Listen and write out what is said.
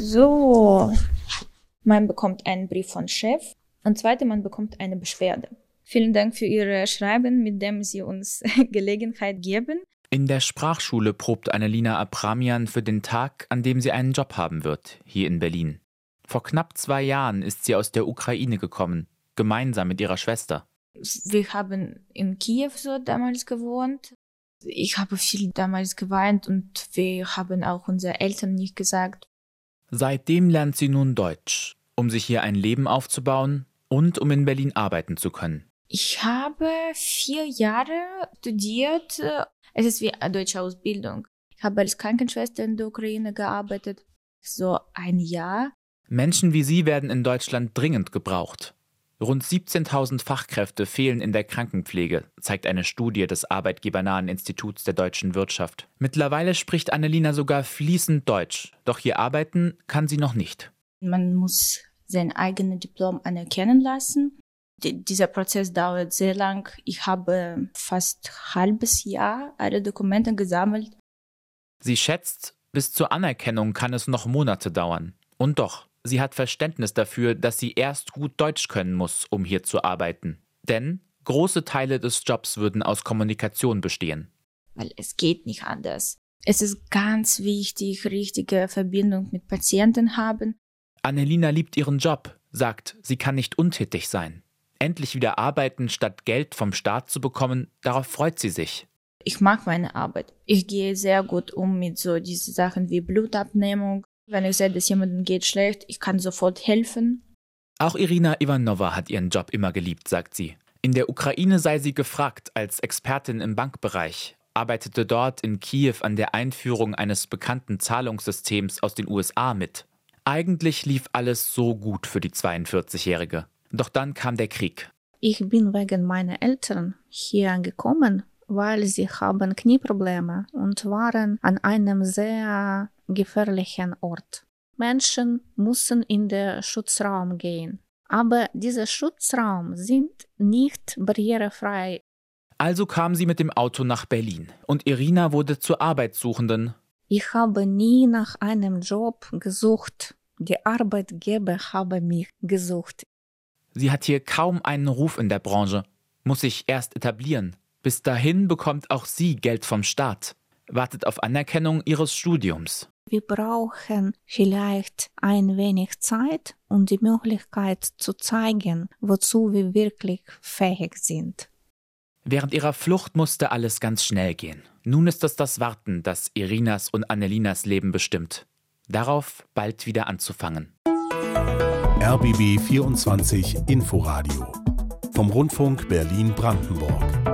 So, man bekommt einen Brief von Chef und zweite, man bekommt eine Beschwerde. Vielen Dank für Ihr Schreiben, mit dem Sie uns Gelegenheit geben. In der Sprachschule probt Annelina Abramian für den Tag, an dem sie einen Job haben wird, hier in Berlin. Vor knapp zwei Jahren ist sie aus der Ukraine gekommen, gemeinsam mit ihrer Schwester. Wir haben in Kiew so damals gewohnt. Ich habe viel damals geweint und wir haben auch unseren Eltern nicht gesagt. Seitdem lernt sie nun Deutsch, um sich hier ein Leben aufzubauen und um in Berlin arbeiten zu können. Ich habe vier Jahre studiert. Es ist wie eine deutsche Ausbildung. Ich habe als Krankenschwester in der Ukraine gearbeitet. So ein Jahr. Menschen wie Sie werden in Deutschland dringend gebraucht. Rund 17.000 Fachkräfte fehlen in der Krankenpflege, zeigt eine Studie des Arbeitgebernahen Instituts der deutschen Wirtschaft. Mittlerweile spricht Annelina sogar fließend Deutsch, doch hier arbeiten kann sie noch nicht. Man muss sein eigenes Diplom anerkennen lassen dieser Prozess dauert sehr lang. Ich habe fast ein halbes Jahr alle Dokumente gesammelt. Sie schätzt, bis zur Anerkennung kann es noch Monate dauern. Und doch, sie hat Verständnis dafür, dass sie erst gut Deutsch können muss, um hier zu arbeiten. Denn große Teile des Jobs würden aus Kommunikation bestehen. Weil es geht nicht anders. Es ist ganz wichtig, richtige Verbindung mit Patienten haben. Annelina liebt ihren Job, sagt, sie kann nicht untätig sein endlich wieder arbeiten, statt Geld vom Staat zu bekommen, darauf freut sie sich. Ich mag meine Arbeit. Ich gehe sehr gut um mit so diesen Sachen wie Blutabnehmung. Wenn ich sehe, dass jemandem geht schlecht, ich kann sofort helfen. Auch Irina Ivanova hat ihren Job immer geliebt, sagt sie. In der Ukraine sei sie gefragt als Expertin im Bankbereich, arbeitete dort in Kiew an der Einführung eines bekannten Zahlungssystems aus den USA mit. Eigentlich lief alles so gut für die 42-Jährige. Doch dann kam der Krieg. Ich bin wegen meiner Eltern hier gekommen, weil sie haben Knieprobleme und waren an einem sehr gefährlichen Ort. Menschen müssen in den Schutzraum gehen. Aber dieser Schutzraum sind nicht barrierefrei. Also kam sie mit dem Auto nach Berlin und Irina wurde zur Arbeitssuchenden. Ich habe nie nach einem Job gesucht. Die Arbeitgeber haben mich gesucht. Sie hat hier kaum einen Ruf in der Branche, muss sich erst etablieren. Bis dahin bekommt auch sie Geld vom Staat, wartet auf Anerkennung ihres Studiums. Wir brauchen vielleicht ein wenig Zeit und die Möglichkeit zu zeigen, wozu wir wirklich fähig sind. Während ihrer Flucht musste alles ganz schnell gehen. Nun ist es das Warten, das Irinas und Annelinas Leben bestimmt. Darauf bald wieder anzufangen. RBB 24 Inforadio vom Rundfunk Berlin-Brandenburg.